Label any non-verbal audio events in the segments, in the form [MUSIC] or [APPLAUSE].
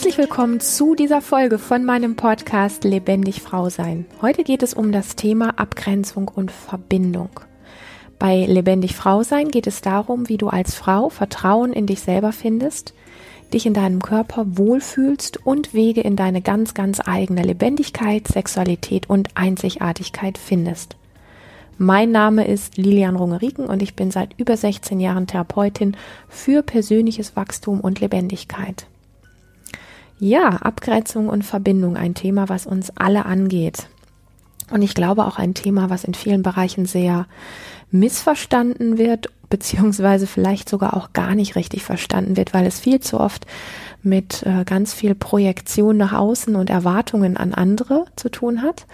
Herzlich willkommen zu dieser Folge von meinem Podcast Lebendig Frau Sein. Heute geht es um das Thema Abgrenzung und Verbindung. Bei Lebendig Frau Sein geht es darum, wie du als Frau Vertrauen in dich selber findest, dich in deinem Körper wohlfühlst und Wege in deine ganz, ganz eigene Lebendigkeit, Sexualität und Einzigartigkeit findest. Mein Name ist Lilian Rungeriken und ich bin seit über 16 Jahren Therapeutin für persönliches Wachstum und Lebendigkeit. Ja, Abgrenzung und Verbindung, ein Thema, was uns alle angeht. Und ich glaube auch ein Thema, was in vielen Bereichen sehr missverstanden wird, beziehungsweise vielleicht sogar auch gar nicht richtig verstanden wird, weil es viel zu oft mit äh, ganz viel Projektion nach außen und Erwartungen an andere zu tun hat.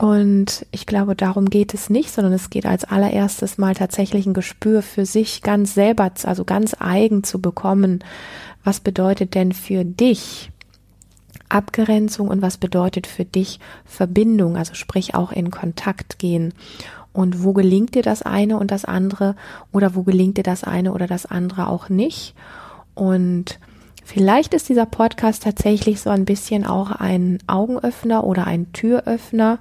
Und ich glaube, darum geht es nicht, sondern es geht als allererstes mal tatsächlich ein Gespür für sich ganz selber, also ganz eigen zu bekommen. Was bedeutet denn für dich Abgrenzung und was bedeutet für dich Verbindung, also sprich auch in Kontakt gehen? Und wo gelingt dir das eine und das andere oder wo gelingt dir das eine oder das andere auch nicht? Und Vielleicht ist dieser Podcast tatsächlich so ein bisschen auch ein Augenöffner oder ein Türöffner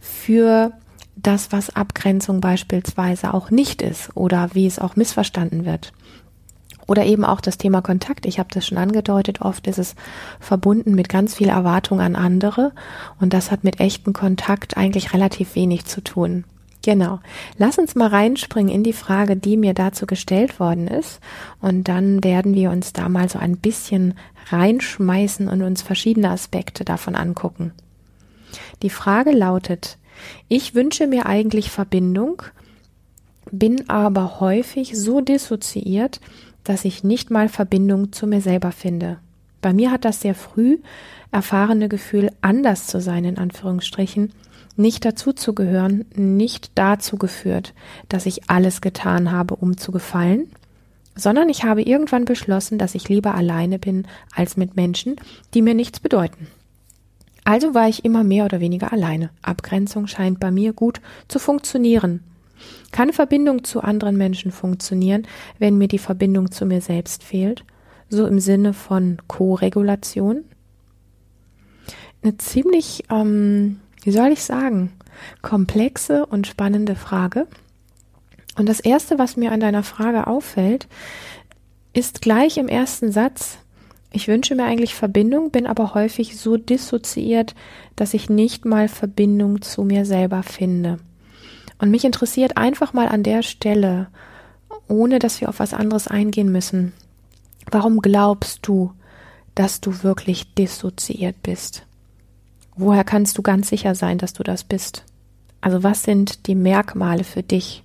für das, was Abgrenzung beispielsweise auch nicht ist oder wie es auch missverstanden wird. Oder eben auch das Thema Kontakt. Ich habe das schon angedeutet. Oft ist es verbunden mit ganz viel Erwartung an andere. Und das hat mit echten Kontakt eigentlich relativ wenig zu tun. Genau. Lass uns mal reinspringen in die Frage, die mir dazu gestellt worden ist. Und dann werden wir uns da mal so ein bisschen reinschmeißen und uns verschiedene Aspekte davon angucken. Die Frage lautet, ich wünsche mir eigentlich Verbindung, bin aber häufig so dissoziiert, dass ich nicht mal Verbindung zu mir selber finde. Bei mir hat das sehr früh erfahrene Gefühl, anders zu sein, in Anführungsstrichen, nicht dazuzugehören, nicht dazu geführt, dass ich alles getan habe, um zu gefallen, sondern ich habe irgendwann beschlossen, dass ich lieber alleine bin als mit Menschen, die mir nichts bedeuten. Also war ich immer mehr oder weniger alleine. Abgrenzung scheint bei mir gut zu funktionieren. Kann Verbindung zu anderen Menschen funktionieren, wenn mir die Verbindung zu mir selbst fehlt? So im Sinne von Co-Regulation? Eine ziemlich ähm, wie soll ich sagen, komplexe und spannende Frage. Und das Erste, was mir an deiner Frage auffällt, ist gleich im ersten Satz, ich wünsche mir eigentlich Verbindung, bin aber häufig so dissoziiert, dass ich nicht mal Verbindung zu mir selber finde. Und mich interessiert einfach mal an der Stelle, ohne dass wir auf was anderes eingehen müssen, warum glaubst du, dass du wirklich dissoziiert bist? Woher kannst du ganz sicher sein, dass du das bist? Also was sind die Merkmale für dich,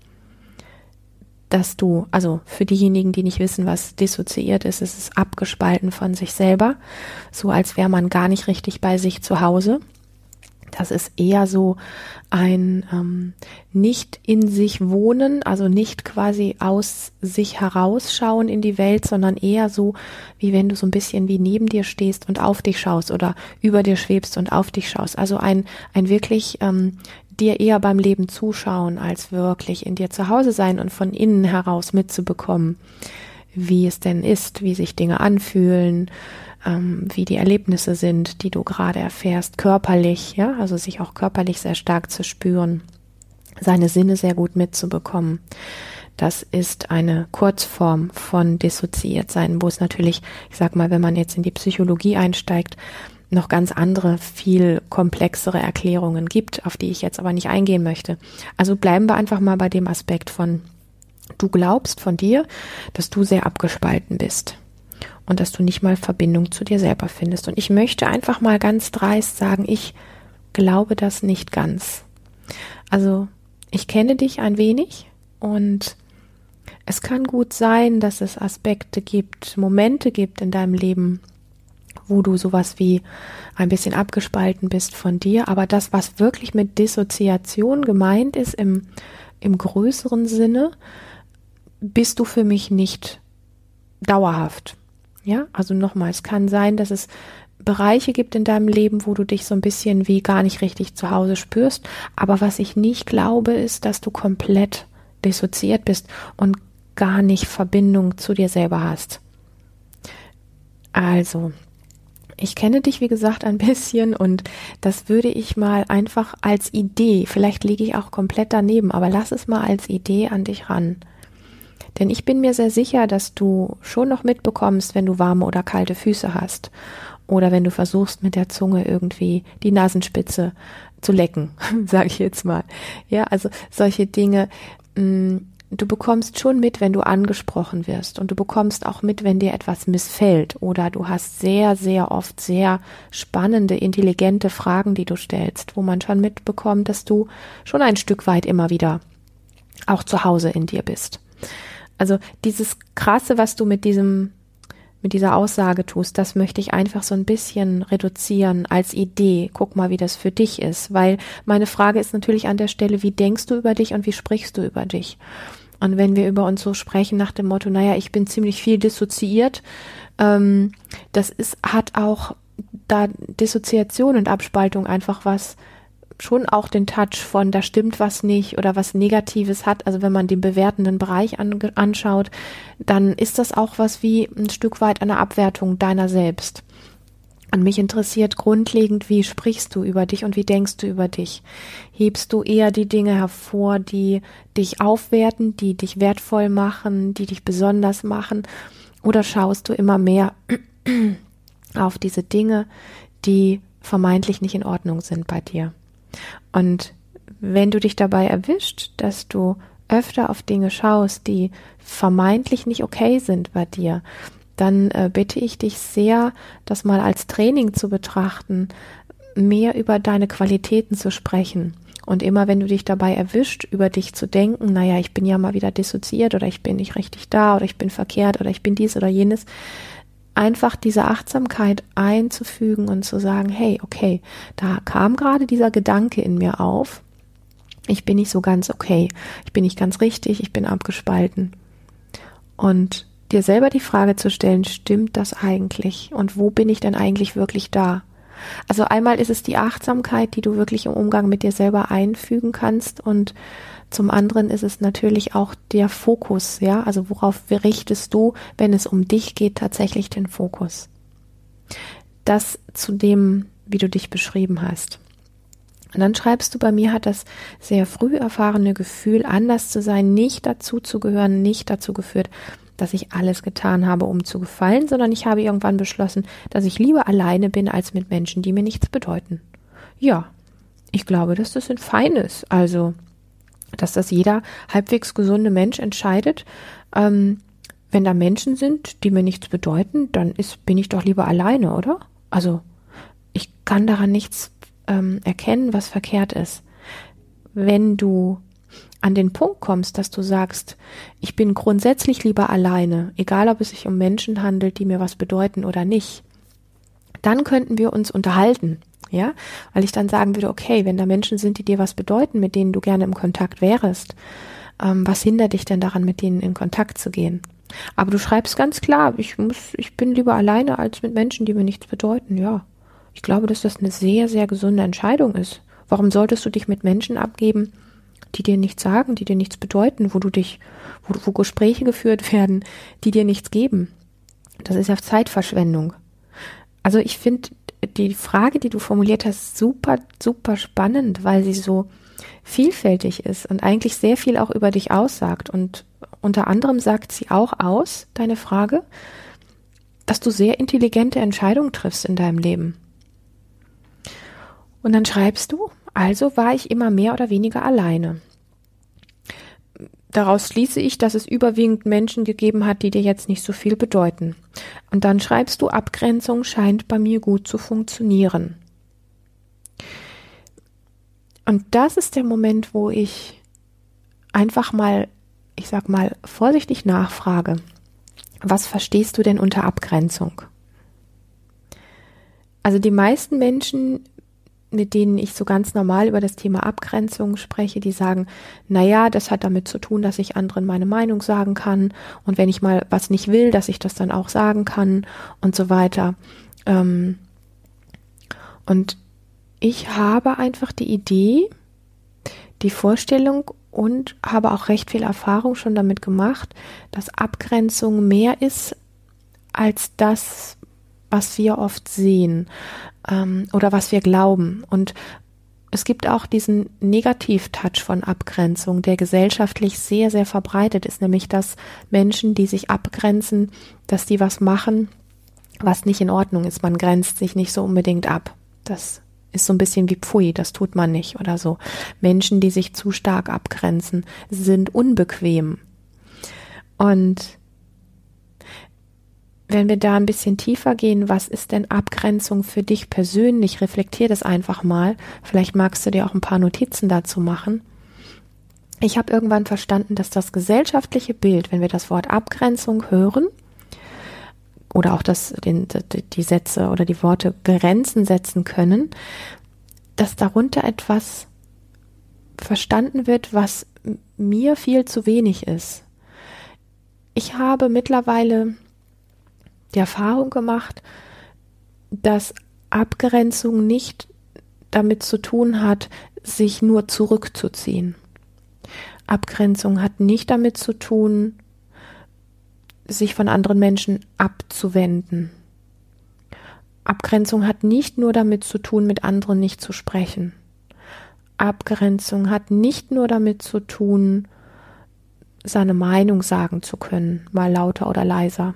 dass du, also für diejenigen, die nicht wissen, was dissoziiert ist, ist es abgespalten von sich selber, so als wäre man gar nicht richtig bei sich zu Hause. Das ist eher so ein ähm, nicht in sich wohnen, also nicht quasi aus sich herausschauen in die Welt, sondern eher so, wie wenn du so ein bisschen wie neben dir stehst und auf dich schaust oder über dir schwebst und auf dich schaust. Also ein, ein wirklich ähm, dir eher beim Leben zuschauen, als wirklich in dir zu Hause sein und von innen heraus mitzubekommen, wie es denn ist, wie sich Dinge anfühlen, ähm, wie die Erlebnisse sind, die du gerade erfährst, körperlich, ja, also sich auch körperlich sehr stark zu spüren, seine Sinne sehr gut mitzubekommen. Das ist eine Kurzform von dissoziiert sein, wo es natürlich, ich sag mal, wenn man jetzt in die Psychologie einsteigt, noch ganz andere, viel komplexere Erklärungen gibt, auf die ich jetzt aber nicht eingehen möchte. Also bleiben wir einfach mal bei dem Aspekt von, du glaubst von dir, dass du sehr abgespalten bist und dass du nicht mal Verbindung zu dir selber findest. Und ich möchte einfach mal ganz dreist sagen, ich glaube das nicht ganz. Also ich kenne dich ein wenig und es kann gut sein, dass es Aspekte gibt, Momente gibt in deinem Leben, wo du sowas wie ein bisschen abgespalten bist von dir, aber das, was wirklich mit Dissoziation gemeint ist im, im größeren Sinne, bist du für mich nicht dauerhaft. Ja, also nochmal, es kann sein, dass es Bereiche gibt in deinem Leben, wo du dich so ein bisschen wie gar nicht richtig zu Hause spürst. Aber was ich nicht glaube, ist, dass du komplett dissoziiert bist und gar nicht Verbindung zu dir selber hast. Also, ich kenne dich, wie gesagt, ein [LAUGHS] bisschen und das würde ich mal einfach als Idee, vielleicht liege ich auch komplett daneben, aber lass es mal als Idee an dich ran. Denn ich bin mir sehr sicher, dass du schon noch mitbekommst, wenn du warme oder kalte Füße hast. Oder wenn du versuchst, mit der Zunge irgendwie die Nasenspitze zu lecken, [LAUGHS] sage ich jetzt mal. Ja, also solche Dinge. Mm, du bekommst schon mit, wenn du angesprochen wirst und du bekommst auch mit, wenn dir etwas missfällt oder du hast sehr, sehr oft sehr spannende, intelligente Fragen, die du stellst, wo man schon mitbekommt, dass du schon ein Stück weit immer wieder auch zu Hause in dir bist. Also dieses krasse, was du mit diesem mit dieser Aussage tust, das möchte ich einfach so ein bisschen reduzieren als Idee. Guck mal, wie das für dich ist, weil meine Frage ist natürlich an der Stelle, wie denkst du über dich und wie sprichst du über dich? Und wenn wir über uns so sprechen nach dem Motto, naja, ich bin ziemlich viel dissoziiert, ähm, das ist, hat auch da Dissoziation und Abspaltung einfach was schon auch den Touch von, da stimmt was nicht oder was Negatives hat. Also wenn man den bewertenden Bereich an, anschaut, dann ist das auch was wie ein Stück weit eine Abwertung deiner selbst. Und mich interessiert grundlegend, wie sprichst du über dich und wie denkst du über dich? Hebst du eher die Dinge hervor, die dich aufwerten, die dich wertvoll machen, die dich besonders machen? Oder schaust du immer mehr [CLEARS THROAT] auf diese Dinge, die vermeintlich nicht in Ordnung sind bei dir? Und wenn du dich dabei erwischt, dass du öfter auf Dinge schaust, die vermeintlich nicht okay sind bei dir, dann äh, bitte ich dich sehr, das mal als Training zu betrachten, mehr über deine Qualitäten zu sprechen. Und immer wenn du dich dabei erwischt, über dich zu denken, naja, ich bin ja mal wieder dissoziiert oder ich bin nicht richtig da oder ich bin verkehrt oder ich bin dies oder jenes, einfach diese Achtsamkeit einzufügen und zu sagen, hey, okay, da kam gerade dieser Gedanke in mir auf, ich bin nicht so ganz okay, ich bin nicht ganz richtig, ich bin abgespalten. Und dir selber die Frage zu stellen, stimmt das eigentlich? Und wo bin ich denn eigentlich wirklich da? Also einmal ist es die Achtsamkeit, die du wirklich im Umgang mit dir selber einfügen kannst und zum anderen ist es natürlich auch der Fokus, ja, also worauf richtest du, wenn es um dich geht, tatsächlich den Fokus. Das zu dem, wie du dich beschrieben hast. Und dann schreibst du, bei mir hat das sehr früh erfahrene Gefühl, anders zu sein, nicht dazu zu gehören, nicht dazu geführt, dass ich alles getan habe, um zu gefallen, sondern ich habe irgendwann beschlossen, dass ich lieber alleine bin als mit Menschen, die mir nichts bedeuten. Ja, ich glaube, dass das ein feines, also dass das jeder halbwegs gesunde Mensch entscheidet. Ähm, wenn da Menschen sind, die mir nichts bedeuten, dann ist, bin ich doch lieber alleine, oder? Also ich kann daran nichts ähm, erkennen, was verkehrt ist. Wenn du an den Punkt kommst, dass du sagst, ich bin grundsätzlich lieber alleine, egal ob es sich um Menschen handelt, die mir was bedeuten oder nicht, dann könnten wir uns unterhalten. Ja, weil ich dann sagen würde, okay, wenn da Menschen sind, die dir was bedeuten, mit denen du gerne im Kontakt wärst, ähm, was hindert dich denn daran, mit denen in Kontakt zu gehen? Aber du schreibst ganz klar, ich muss, ich bin lieber alleine als mit Menschen, die mir nichts bedeuten. Ja, ich glaube, dass das eine sehr, sehr gesunde Entscheidung ist. Warum solltest du dich mit Menschen abgeben, die dir nichts sagen, die dir nichts bedeuten, wo du dich, wo, wo Gespräche geführt [LAUGHS] werden, die dir nichts geben. Das ist ja Zeitverschwendung. Also ich finde die Frage, die du formuliert hast, super, super spannend, weil sie so vielfältig ist und eigentlich sehr viel auch über dich aussagt. Und unter anderem sagt sie auch aus, deine Frage, dass du sehr intelligente Entscheidungen triffst in deinem Leben. Und dann schreibst du, also war ich immer mehr oder weniger alleine. Daraus schließe ich, dass es überwiegend Menschen gegeben hat, die dir jetzt nicht so viel bedeuten. Und dann schreibst du, Abgrenzung scheint bei mir gut zu funktionieren. Und das ist der Moment, wo ich einfach mal, ich sag mal, vorsichtig nachfrage. Was verstehst du denn unter Abgrenzung? Also die meisten Menschen mit denen ich so ganz normal über das Thema Abgrenzung spreche, die sagen, na ja, das hat damit zu tun, dass ich anderen meine Meinung sagen kann und wenn ich mal was nicht will, dass ich das dann auch sagen kann und so weiter. Ähm, und ich habe einfach die Idee, die Vorstellung und habe auch recht viel Erfahrung schon damit gemacht, dass Abgrenzung mehr ist als das, was wir oft sehen ähm, oder was wir glauben. Und es gibt auch diesen Negativ-Touch von Abgrenzung, der gesellschaftlich sehr, sehr verbreitet ist, nämlich dass Menschen, die sich abgrenzen, dass die was machen, was nicht in Ordnung ist. Man grenzt sich nicht so unbedingt ab. Das ist so ein bisschen wie Pfui, das tut man nicht oder so. Menschen, die sich zu stark abgrenzen, sind unbequem. Und wenn wir da ein bisschen tiefer gehen, was ist denn Abgrenzung für dich persönlich? Reflektier das einfach mal. Vielleicht magst du dir auch ein paar Notizen dazu machen. Ich habe irgendwann verstanden, dass das gesellschaftliche Bild, wenn wir das Wort Abgrenzung hören, oder auch das, den, die Sätze oder die Worte Grenzen setzen können, dass darunter etwas verstanden wird, was mir viel zu wenig ist. Ich habe mittlerweile die Erfahrung gemacht, dass Abgrenzung nicht damit zu tun hat, sich nur zurückzuziehen. Abgrenzung hat nicht damit zu tun, sich von anderen Menschen abzuwenden. Abgrenzung hat nicht nur damit zu tun, mit anderen nicht zu sprechen. Abgrenzung hat nicht nur damit zu tun, seine Meinung sagen zu können, mal lauter oder leiser.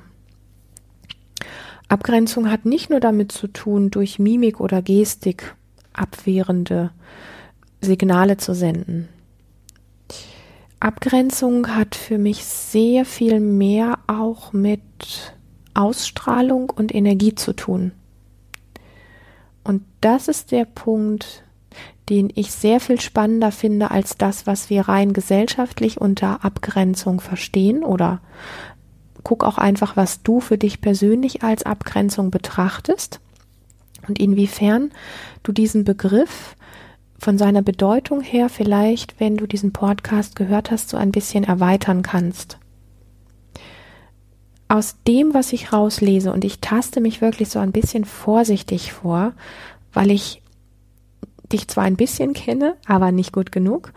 Abgrenzung hat nicht nur damit zu tun, durch Mimik oder Gestik abwehrende Signale zu senden. Abgrenzung hat für mich sehr viel mehr auch mit Ausstrahlung und Energie zu tun. Und das ist der Punkt, den ich sehr viel spannender finde als das, was wir rein gesellschaftlich unter Abgrenzung verstehen oder guck auch einfach, was du für dich persönlich als Abgrenzung betrachtest und inwiefern du diesen Begriff von seiner Bedeutung her vielleicht, wenn du diesen Podcast gehört hast, so ein bisschen erweitern kannst. Aus dem, was ich rauslese, und ich taste mich wirklich so ein bisschen vorsichtig vor, weil ich dich zwar ein bisschen kenne, aber nicht gut genug,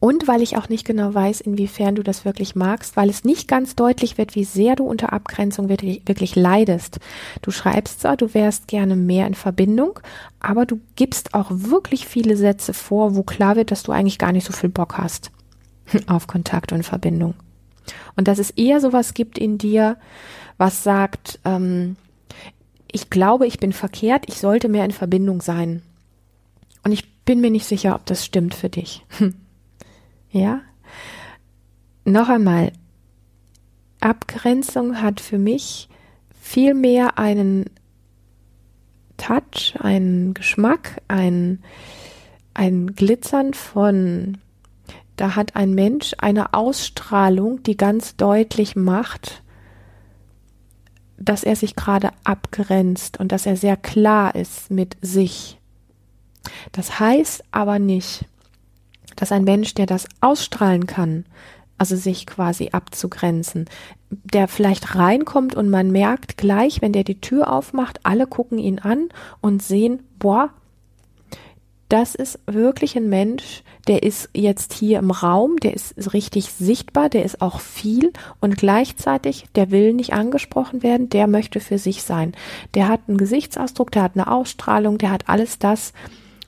und weil ich auch nicht genau weiß, inwiefern du das wirklich magst, weil es nicht ganz deutlich wird, wie sehr du unter Abgrenzung wirklich, wirklich leidest. Du schreibst zwar, du wärst gerne mehr in Verbindung, aber du gibst auch wirklich viele Sätze vor, wo klar wird, dass du eigentlich gar nicht so viel Bock hast [LAUGHS] auf Kontakt und Verbindung. Und dass es eher sowas gibt in dir, was sagt, ähm, ich glaube, ich bin verkehrt, ich sollte mehr in Verbindung sein. Und ich bin mir nicht sicher, ob das stimmt für dich. [LAUGHS] Ja? Noch einmal, Abgrenzung hat für mich viel mehr einen Touch, einen Geschmack, ein, ein Glitzern von, da hat ein Mensch eine Ausstrahlung, die ganz deutlich macht, dass er sich gerade abgrenzt und dass er sehr klar ist mit sich. Das heißt aber nicht, dass ein Mensch, der das ausstrahlen kann, also sich quasi abzugrenzen, der vielleicht reinkommt und man merkt gleich, wenn der die Tür aufmacht, alle gucken ihn an und sehen, boah, das ist wirklich ein Mensch, der ist jetzt hier im Raum, der ist richtig sichtbar, der ist auch viel und gleichzeitig, der will nicht angesprochen werden, der möchte für sich sein. Der hat einen Gesichtsausdruck, der hat eine Ausstrahlung, der hat alles das,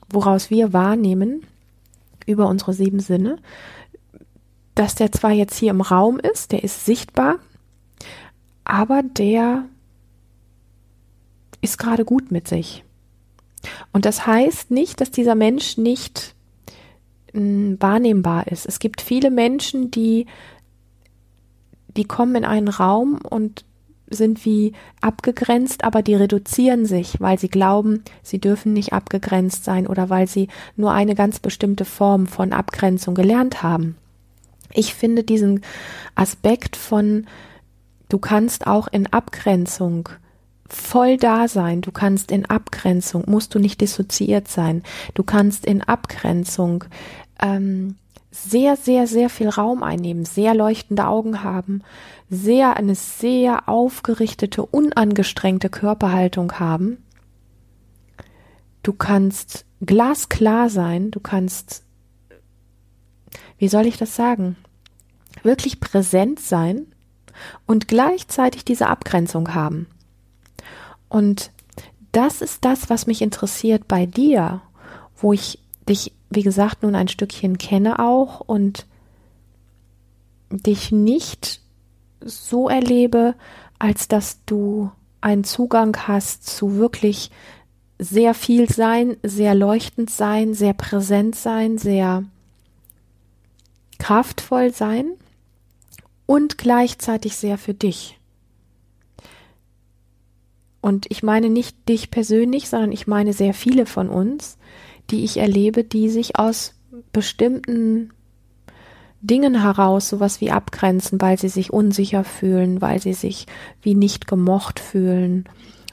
woraus wir wahrnehmen, über unsere sieben Sinne, dass der zwar jetzt hier im Raum ist, der ist sichtbar, aber der ist gerade gut mit sich. Und das heißt nicht, dass dieser Mensch nicht hm, wahrnehmbar ist. Es gibt viele Menschen, die, die kommen in einen Raum und sind wie abgegrenzt, aber die reduzieren sich, weil sie glauben, sie dürfen nicht abgegrenzt sein oder weil sie nur eine ganz bestimmte Form von Abgrenzung gelernt haben. Ich finde diesen Aspekt von, du kannst auch in Abgrenzung voll da sein, du kannst in Abgrenzung, musst du nicht dissoziiert sein, du kannst in Abgrenzung ähm, sehr, sehr, sehr viel Raum einnehmen, sehr leuchtende Augen haben, sehr, eine sehr aufgerichtete, unangestrengte Körperhaltung haben. Du kannst glasklar sein, du kannst, wie soll ich das sagen, wirklich präsent sein und gleichzeitig diese Abgrenzung haben. Und das ist das, was mich interessiert bei dir, wo ich dich, wie gesagt, nun ein Stückchen kenne auch und dich nicht so erlebe, als dass du einen Zugang hast zu wirklich sehr viel sein, sehr leuchtend sein, sehr präsent sein, sehr kraftvoll sein und gleichzeitig sehr für dich. Und ich meine nicht dich persönlich, sondern ich meine sehr viele von uns, die ich erlebe, die sich aus bestimmten Dingen heraus sowas wie abgrenzen, weil sie sich unsicher fühlen, weil sie sich wie nicht gemocht fühlen,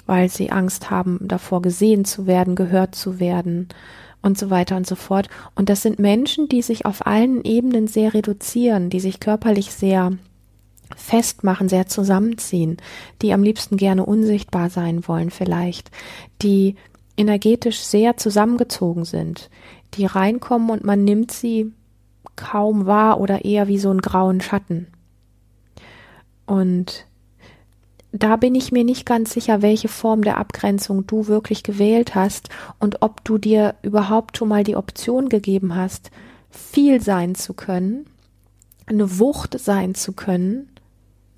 weil sie Angst haben, davor gesehen zu werden, gehört zu werden und so weiter und so fort. Und das sind Menschen, die sich auf allen Ebenen sehr reduzieren, die sich körperlich sehr festmachen, sehr zusammenziehen, die am liebsten gerne unsichtbar sein wollen vielleicht, die energetisch sehr zusammengezogen sind, die reinkommen und man nimmt sie kaum wahr oder eher wie so einen grauen Schatten. Und da bin ich mir nicht ganz sicher, welche Form der Abgrenzung du wirklich gewählt hast und ob du dir überhaupt schon mal die Option gegeben hast, viel sein zu können, eine Wucht sein zu können,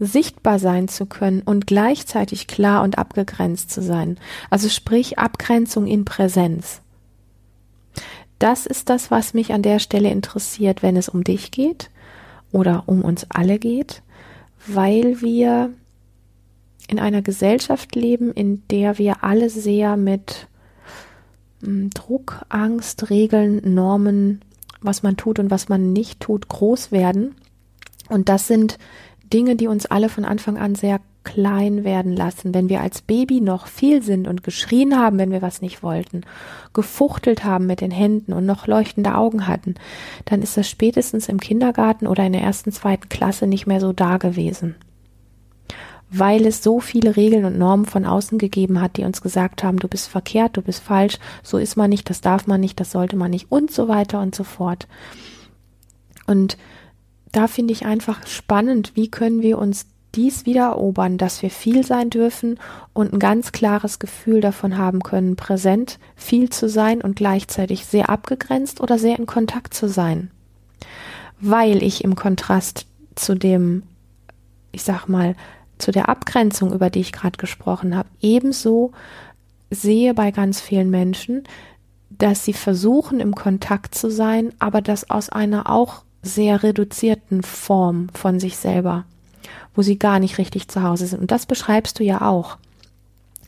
sichtbar sein zu können und gleichzeitig klar und abgegrenzt zu sein. Also sprich Abgrenzung in Präsenz. Das ist das, was mich an der Stelle interessiert, wenn es um dich geht oder um uns alle geht, weil wir in einer Gesellschaft leben, in der wir alle sehr mit hm, Druck, Angst, Regeln, Normen, was man tut und was man nicht tut, groß werden. Und das sind Dinge, die uns alle von Anfang an sehr klein werden lassen, wenn wir als Baby noch viel sind und geschrien haben, wenn wir was nicht wollten, gefuchtelt haben mit den Händen und noch leuchtende Augen hatten, dann ist das spätestens im Kindergarten oder in der ersten, zweiten Klasse nicht mehr so da gewesen weil es so viele Regeln und Normen von außen gegeben hat, die uns gesagt haben, du bist verkehrt, du bist falsch, so ist man nicht, das darf man nicht, das sollte man nicht und so weiter und so fort. Und da finde ich einfach spannend, wie können wir uns dies wieder erobern, dass wir viel sein dürfen und ein ganz klares Gefühl davon haben können, präsent, viel zu sein und gleichzeitig sehr abgegrenzt oder sehr in Kontakt zu sein. Weil ich im Kontrast zu dem, ich sag mal, zu der Abgrenzung, über die ich gerade gesprochen habe, ebenso sehe bei ganz vielen Menschen, dass sie versuchen, im Kontakt zu sein, aber das aus einer auch sehr reduzierten Form von sich selber, wo sie gar nicht richtig zu Hause sind. Und das beschreibst du ja auch.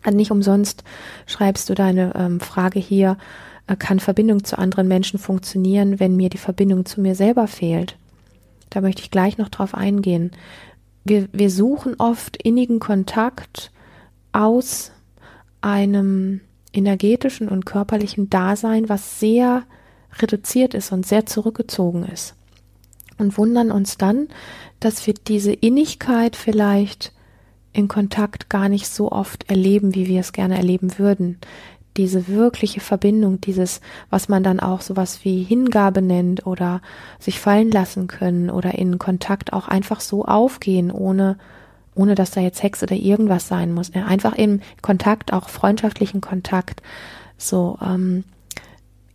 Und nicht umsonst schreibst du deine ähm, Frage hier, äh, kann Verbindung zu anderen Menschen funktionieren, wenn mir die Verbindung zu mir selber fehlt? Da möchte ich gleich noch drauf eingehen wir, wir suchen oft innigen Kontakt aus einem energetischen und körperlichen Dasein, was sehr reduziert ist und sehr zurückgezogen ist. Und wundern uns dann, dass wir diese Innigkeit vielleicht in Kontakt gar nicht so oft erleben, wie wir es gerne erleben würden diese wirkliche Verbindung, dieses, was man dann auch sowas wie Hingabe nennt oder sich fallen lassen können oder in Kontakt auch einfach so aufgehen, ohne, ohne dass da jetzt Hex oder irgendwas sein muss. Einfach im Kontakt, auch freundschaftlichen Kontakt. So, ähm,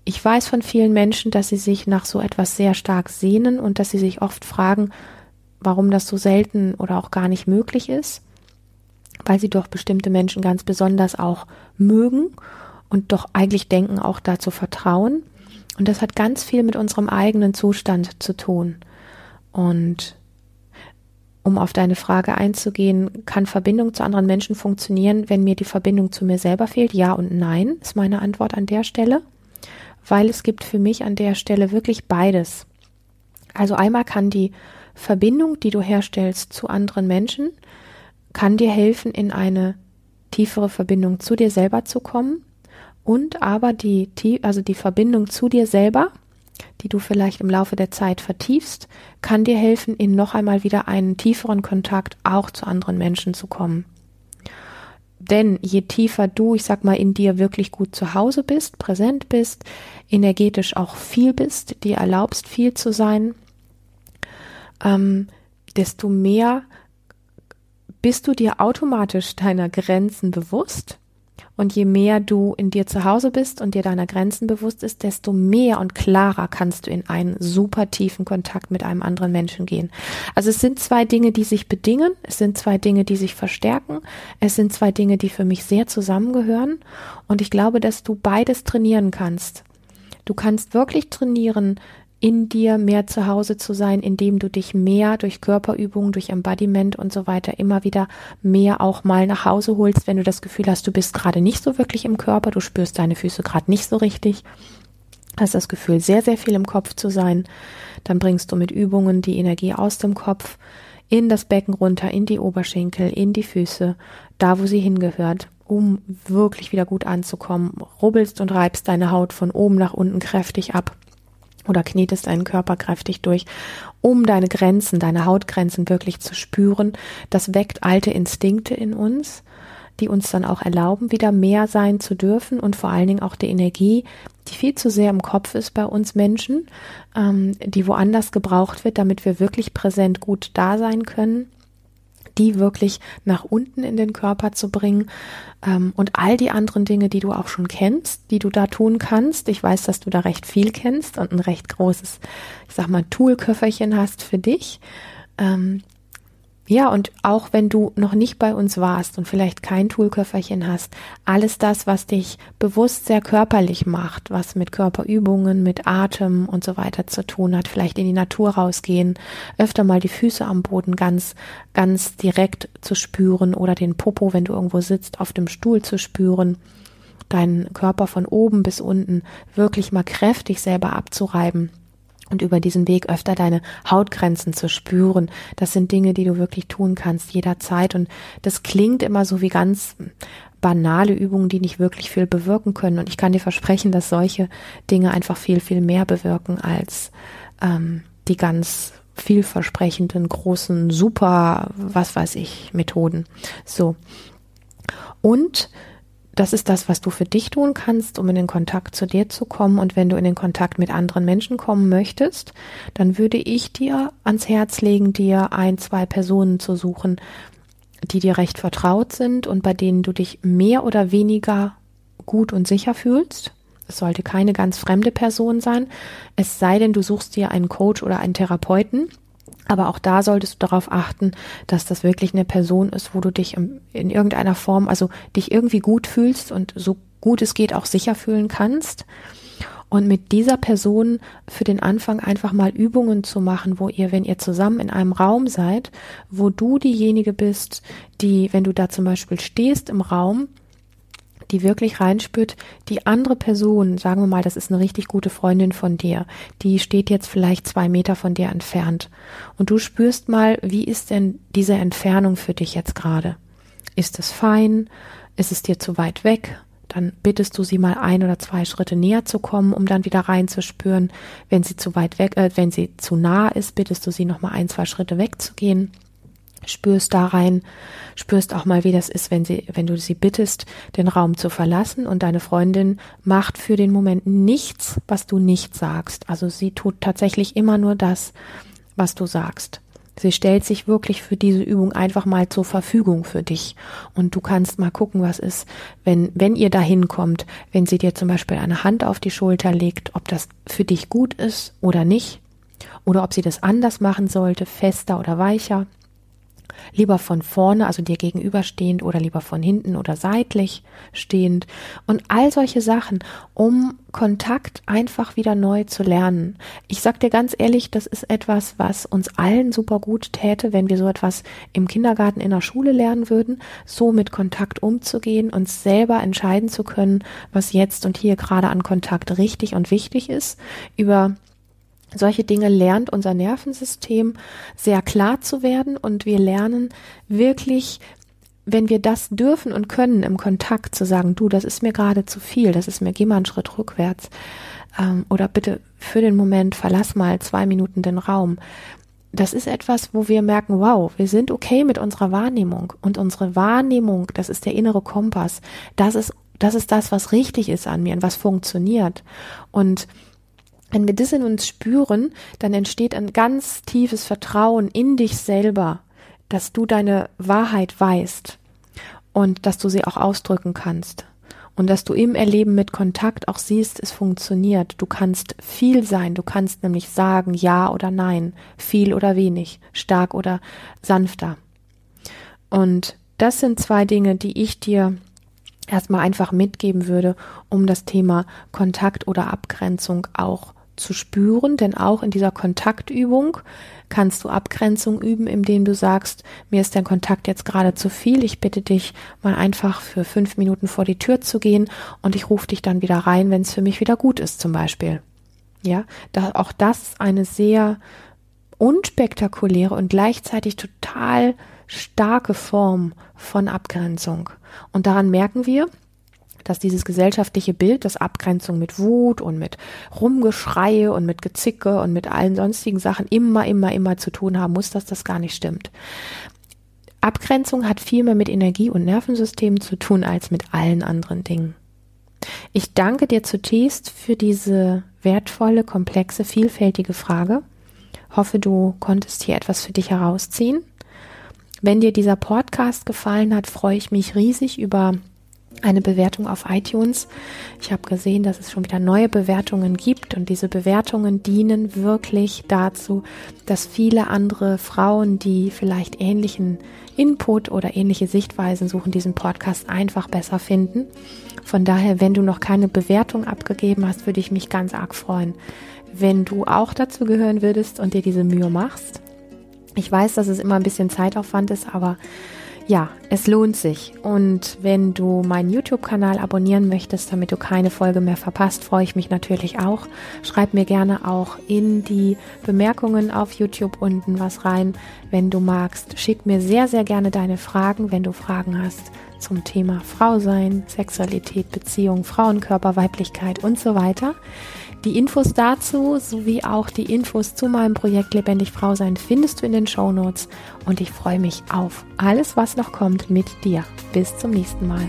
ich weiß von vielen Menschen, dass sie sich nach so etwas sehr stark sehnen und dass sie sich oft fragen, warum das so selten oder auch gar nicht möglich ist, weil sie doch bestimmte Menschen ganz besonders auch mögen und doch eigentlich denken, auch dazu vertrauen. Und das hat ganz viel mit unserem eigenen Zustand zu tun. Und um auf deine Frage einzugehen, kann Verbindung zu anderen Menschen funktionieren, wenn mir die Verbindung zu mir selber fehlt? Ja und nein, ist meine Antwort an der Stelle. Weil es gibt für mich an der Stelle wirklich beides. Also einmal kann die Verbindung, die du herstellst zu anderen Menschen, kann dir helfen, in eine tiefere Verbindung zu dir selber zu kommen und aber die, also die Verbindung zu dir selber, die du vielleicht im Laufe der Zeit vertiefst, kann dir helfen, in noch einmal wieder einen tieferen Kontakt auch zu anderen Menschen zu kommen. Denn je tiefer du, ich sag mal, in dir wirklich gut zu Hause bist, präsent bist, energetisch auch viel bist, dir erlaubst, viel zu sein, ähm, desto mehr bist du dir automatisch deiner Grenzen bewusst Und je mehr du in dir zu Hause bist und dir deiner Grenzen bewusst ist, desto mehr und klarer kannst du in einen super tiefen Kontakt mit einem anderen Menschen gehen. Also es sind zwei Dinge, die sich bedingen. Es sind zwei Dinge, die sich verstärken. Es sind zwei Dinge, die für mich sehr zusammengehören. Und ich glaube, dass du beides trainieren kannst. Du kannst wirklich trainieren, in dir mehr zu Hause zu sein, indem du dich mehr durch Körperübungen, durch Embodiment und so weiter immer wieder mehr auch mal nach Hause holst, wenn du das Gefühl hast, du bist gerade nicht so wirklich im Körper, du spürst deine Füße gerade nicht so richtig, hast das Gefühl, sehr, sehr viel im Kopf zu sein, dann bringst du mit Übungen die Energie aus dem Kopf in das Becken runter, in die Oberschenkel, in die Füße, da wo sie hingehört um wirklich wieder gut anzukommen, rubbelst und reibst deine Haut von oben nach unten kräftig ab oder knetest deinen Körper kräftig durch, um deine Grenzen, deine Hautgrenzen wirklich zu spüren. Das weckt alte Instinkte in uns, die uns dann auch erlauben, wieder mehr sein zu dürfen und vor allen Dingen auch die Energie, die viel zu sehr im Kopf ist bei uns Menschen, ähm, die woanders gebraucht wird, damit wir wirklich präsent gut da sein können die wirklich nach unten in den Körper zu bringen ähm, und all die anderen Dinge, die du auch schon kennst, die du da tun kannst. Ich weiß, dass du da recht viel kennst und ein recht großes, ich sag mal, Toolköfferchen hast für dich. Ähm, ja, und auch wenn du noch nicht bei uns warst und vielleicht kein Toolköfferchen hast, alles das, was dich bewusst sehr körperlich macht, was mit Körperübungen, mit Atem und so weiter zu tun hat, vielleicht in die Natur rausgehen, öfter mal die Füße am Boden ganz, ganz direkt zu spüren oder den Popo, wenn du irgendwo sitzt, auf dem Stuhl zu spüren, deinen Körper von oben bis unten wirklich mal kräftig selber abzureiben und über diesen Weg öfter deine Hautgrenzen zu spüren. Das sind Dinge, die du wirklich tun kannst jederzeit. Und das klingt immer so wie ganz banale Übungen, die nicht wirklich viel bewirken können. Und ich kann dir versprechen, dass solche Dinge einfach viel, viel mehr bewirken als ähm, die ganz vielversprechenden, großen, super, was weiß ich, Methoden. So. Und das ist das, was du für dich tun kannst, um in den Kontakt zu dir zu kommen. Und wenn du in den Kontakt mit anderen Menschen kommen möchtest, dann würde ich dir ans Herz legen, dir ein, zwei Personen zu suchen, die dir recht vertraut sind und bei denen du dich mehr oder weniger gut und sicher fühlst. Es sollte keine ganz fremde Person sein, es sei denn, du suchst dir einen Coach oder einen Therapeuten, aber auch da solltest du darauf achten, dass das wirklich eine Person ist, wo du dich in irgendeiner Form, also dich irgendwie gut fühlst und so gut es geht auch sicher fühlen kannst. Und mit dieser Person für den Anfang einfach mal Übungen zu machen, wo ihr, wenn ihr zusammen in einem Raum seid, wo du diejenige bist, die, wenn du da zum Beispiel stehst im Raum, die wirklich reinspürt, die andere Person, sagen wir mal, das ist eine richtig gute Freundin von dir, die steht jetzt vielleicht zwei Meter von dir entfernt und du spürst mal, wie ist denn diese Entfernung für dich jetzt gerade? Ist es fein? Ist es dir zu weit weg? Dann bittest du sie mal ein oder zwei Schritte näher zu kommen, um dann wieder reinzuspüren. Wenn sie zu weit weg, äh, wenn sie zu nah ist, bittest du sie noch mal ein, zwei Schritte wegzugehen spürst da rein, spürst auch mal, wie das ist, wenn sie, wenn du sie bittest, den Raum zu verlassen und deine Freundin macht für den Moment nichts, was du nicht sagst. Also sie tut tatsächlich immer nur das, was du sagst. Sie stellt sich wirklich für diese Übung einfach mal zur Verfügung für dich. Und du kannst mal gucken, was ist, wenn, wenn ihr dahin kommt, wenn sie dir zum Beispiel eine Hand auf die Schulter legt, ob das für dich gut ist oder nicht. Oder ob sie das anders machen sollte, fester oder weicher lieber von vorne, also dir gegenüberstehend oder lieber von hinten oder seitlich stehend und all solche Sachen, um Kontakt einfach wieder neu zu lernen. Ich sag dir ganz ehrlich, das ist etwas, was uns allen super gut täte, wenn wir so etwas im Kindergarten in der Schule lernen würden, so mit Kontakt umzugehen, uns selber entscheiden zu können, was jetzt und hier gerade an Kontakt richtig und wichtig ist, über solche Dinge lernt unser Nervensystem sehr klar zu werden und wir lernen wirklich, wenn wir das dürfen und können im Kontakt zu sagen, du, das ist mir gerade zu viel, das ist mir, geh mal einen Schritt rückwärts ähm, oder bitte für den Moment verlass mal zwei Minuten den Raum. Das ist etwas, wo wir merken, wow, wir sind okay mit unserer Wahrnehmung und unsere Wahrnehmung, das ist der innere Kompass, das ist das ist das, was richtig ist an mir und was funktioniert. Und wenn wir das in uns spüren, dann entsteht ein ganz tiefes Vertrauen in dich selber, dass du deine Wahrheit weißt und dass du sie auch ausdrücken kannst. Und dass du im Erleben mit Kontakt auch siehst, es funktioniert. Du kannst viel sein. Du kannst nämlich sagen ja oder nein, viel oder wenig, stark oder sanfter. Und das sind zwei Dinge, die ich dir erstmal einfach mitgeben würde, um das Thema Kontakt oder Abgrenzung auch zu spüren, denn auch in dieser Kontaktübung kannst du Abgrenzung üben, indem du sagst, mir ist dein Kontakt jetzt gerade zu viel, ich bitte dich mal einfach für fünf Minuten vor die Tür zu gehen und ich rufe dich dann wieder rein, wenn es für mich wieder gut ist, zum Beispiel. Ja, da, auch das ist eine sehr unspektakuläre und gleichzeitig total starke Form von Abgrenzung. Und daran merken wir, dass dieses gesellschaftliche Bild, das Abgrenzung mit Wut und mit Rumgeschreie und mit Gezicke und mit allen sonstigen Sachen immer, immer, immer zu tun haben muss, dass das gar nicht stimmt. Abgrenzung hat viel mehr mit Energie- und Nervensystemen zu tun als mit allen anderen Dingen. Ich danke dir zutiefst für diese wertvolle, komplexe, vielfältige Frage. Hoffe, du konntest hier etwas für dich herausziehen. Wenn dir dieser Podcast gefallen hat, freue ich mich riesig über eine Bewertung auf iTunes. Ich habe gesehen, dass es schon wieder neue Bewertungen gibt und diese Bewertungen dienen wirklich dazu, dass viele andere Frauen, die vielleicht ähnlichen Input oder ähnliche Sichtweisen suchen, diesen Podcast einfach besser finden. Von daher, wenn du noch keine Bewertung abgegeben hast, würde ich mich ganz arg freuen, wenn du auch dazu gehören würdest und dir diese Mühe machst. Ich weiß, dass es immer ein bisschen Zeitaufwand ist, aber ja, es lohnt sich. Und wenn du meinen YouTube-Kanal abonnieren möchtest, damit du keine Folge mehr verpasst, freue ich mich natürlich auch. Schreib mir gerne auch in die Bemerkungen auf YouTube unten was rein, wenn du magst. Schick mir sehr, sehr gerne deine Fragen, wenn du Fragen hast zum Thema Frau sein, Sexualität, Beziehung, Frauenkörper, Weiblichkeit und so weiter. Die Infos dazu sowie auch die Infos zu meinem Projekt Lebendig Frau sein findest du in den Show Notes und ich freue mich auf alles, was noch kommt mit dir. Bis zum nächsten Mal.